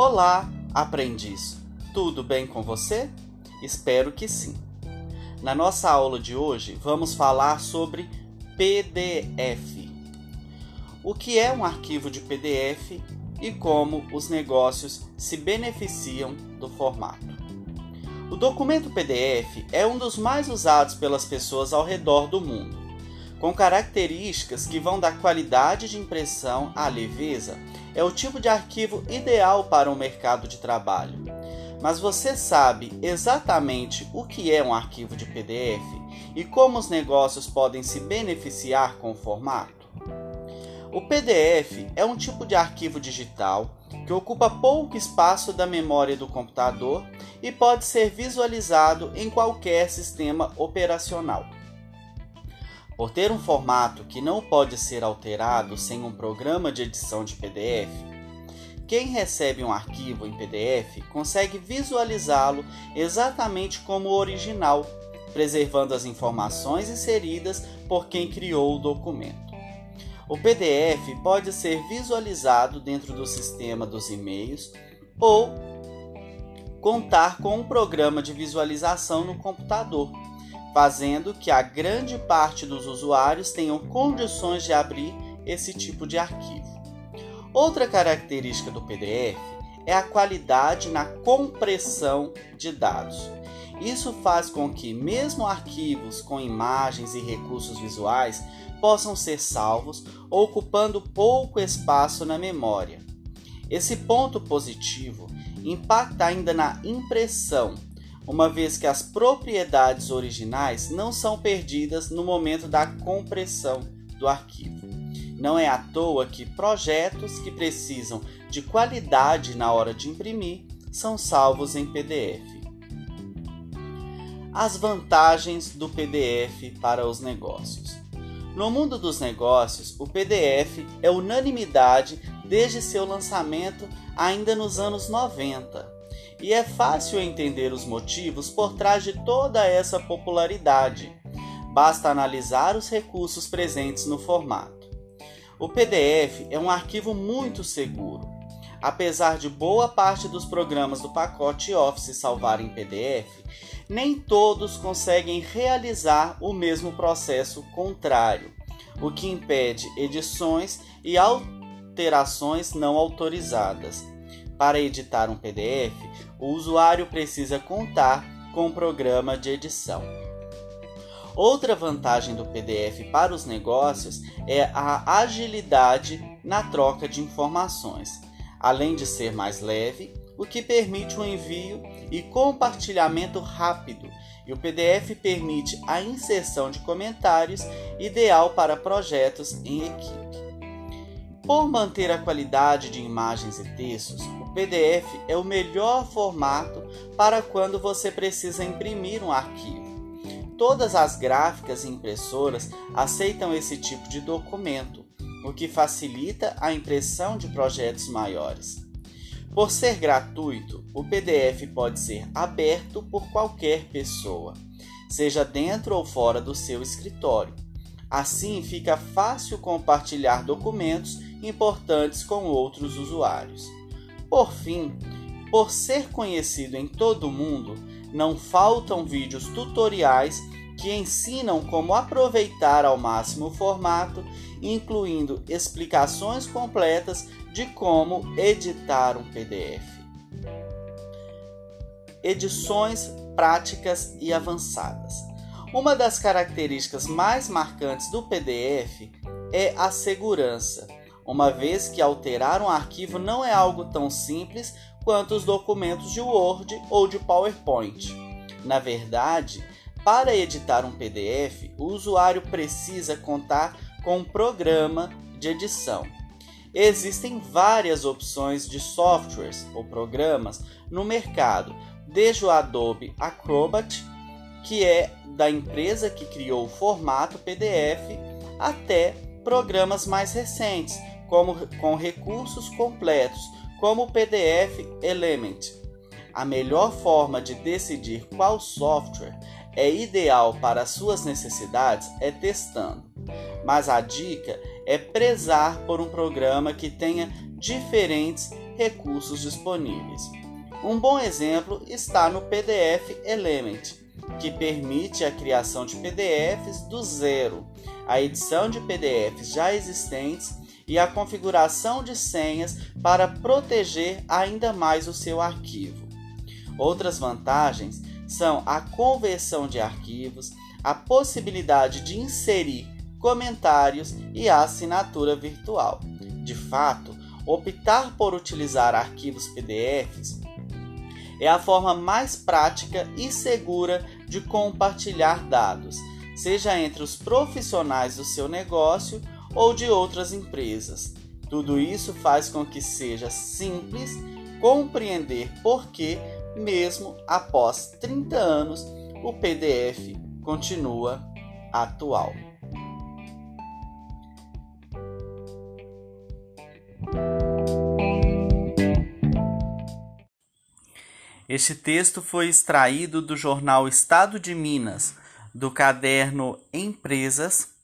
Olá, aprendiz! Tudo bem com você? Espero que sim. Na nossa aula de hoje, vamos falar sobre PDF. O que é um arquivo de PDF e como os negócios se beneficiam do formato. O documento PDF é um dos mais usados pelas pessoas ao redor do mundo, com características que vão da qualidade de impressão à leveza é o tipo de arquivo ideal para o mercado de trabalho. Mas você sabe exatamente o que é um arquivo de PDF e como os negócios podem se beneficiar com o formato? O PDF é um tipo de arquivo digital que ocupa pouco espaço da memória do computador e pode ser visualizado em qualquer sistema operacional. Por ter um formato que não pode ser alterado sem um programa de edição de PDF, quem recebe um arquivo em PDF consegue visualizá-lo exatamente como o original, preservando as informações inseridas por quem criou o documento. O PDF pode ser visualizado dentro do sistema dos e-mails ou contar com um programa de visualização no computador fazendo que a grande parte dos usuários tenham condições de abrir esse tipo de arquivo. Outra característica do PDF é a qualidade na compressão de dados. Isso faz com que, mesmo arquivos com imagens e recursos visuais, possam ser salvos, ocupando pouco espaço na memória. Esse ponto positivo impacta ainda na impressão, uma vez que as propriedades originais não são perdidas no momento da compressão do arquivo. Não é à toa que projetos que precisam de qualidade na hora de imprimir são salvos em PDF. As vantagens do PDF para os negócios. No mundo dos negócios, o PDF é unanimidade desde seu lançamento ainda nos anos 90 e é fácil entender os motivos por trás de toda essa popularidade. Basta analisar os recursos presentes no formato. O PDF é um arquivo muito seguro. Apesar de boa parte dos programas do pacote Office salvarem PDF, nem todos conseguem realizar o mesmo processo contrário, o que impede edições e alterações não autorizadas. Para editar um PDF, o usuário precisa contar com um programa de edição. Outra vantagem do PDF para os negócios é a agilidade na troca de informações, além de ser mais leve, o que permite o um envio e compartilhamento rápido, e o PDF permite a inserção de comentários, ideal para projetos em equipe. Por manter a qualidade de imagens e textos, o PDF é o melhor formato para quando você precisa imprimir um arquivo. Todas as gráficas e impressoras aceitam esse tipo de documento, o que facilita a impressão de projetos maiores. Por ser gratuito, o PDF pode ser aberto por qualquer pessoa, seja dentro ou fora do seu escritório. Assim, fica fácil compartilhar documentos importantes com outros usuários. Por fim, por ser conhecido em todo o mundo, não faltam vídeos tutoriais que ensinam como aproveitar ao máximo o formato, incluindo explicações completas de como editar um PDF. Edições práticas e avançadas. Uma das características mais marcantes do PDF é a segurança uma vez que alterar um arquivo não é algo tão simples quanto os documentos de Word ou de PowerPoint. Na verdade, para editar um PDF, o usuário precisa contar com um programa de edição. Existem várias opções de softwares ou programas no mercado, desde o Adobe Acrobat, que é da empresa que criou o formato PDF, até programas mais recentes, como, com recursos completos, como o PDF Element. A melhor forma de decidir qual software é ideal para suas necessidades é testando, mas a dica é prezar por um programa que tenha diferentes recursos disponíveis. Um bom exemplo está no PDF Element, que permite a criação de PDFs do zero, a edição de PDFs já existentes e a configuração de senhas para proteger ainda mais o seu arquivo. Outras vantagens são a conversão de arquivos, a possibilidade de inserir comentários e a assinatura virtual. De fato, optar por utilizar arquivos PDFs é a forma mais prática e segura de compartilhar dados, seja entre os profissionais do seu negócio ou de outras empresas. Tudo isso faz com que seja simples compreender por que, mesmo após 30 anos, o PDF continua atual. Este texto foi extraído do jornal Estado de Minas, do caderno Empresas,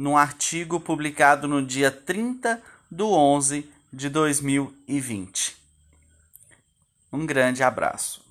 num artigo publicado no dia 30 de 11 de 2020. Um grande abraço.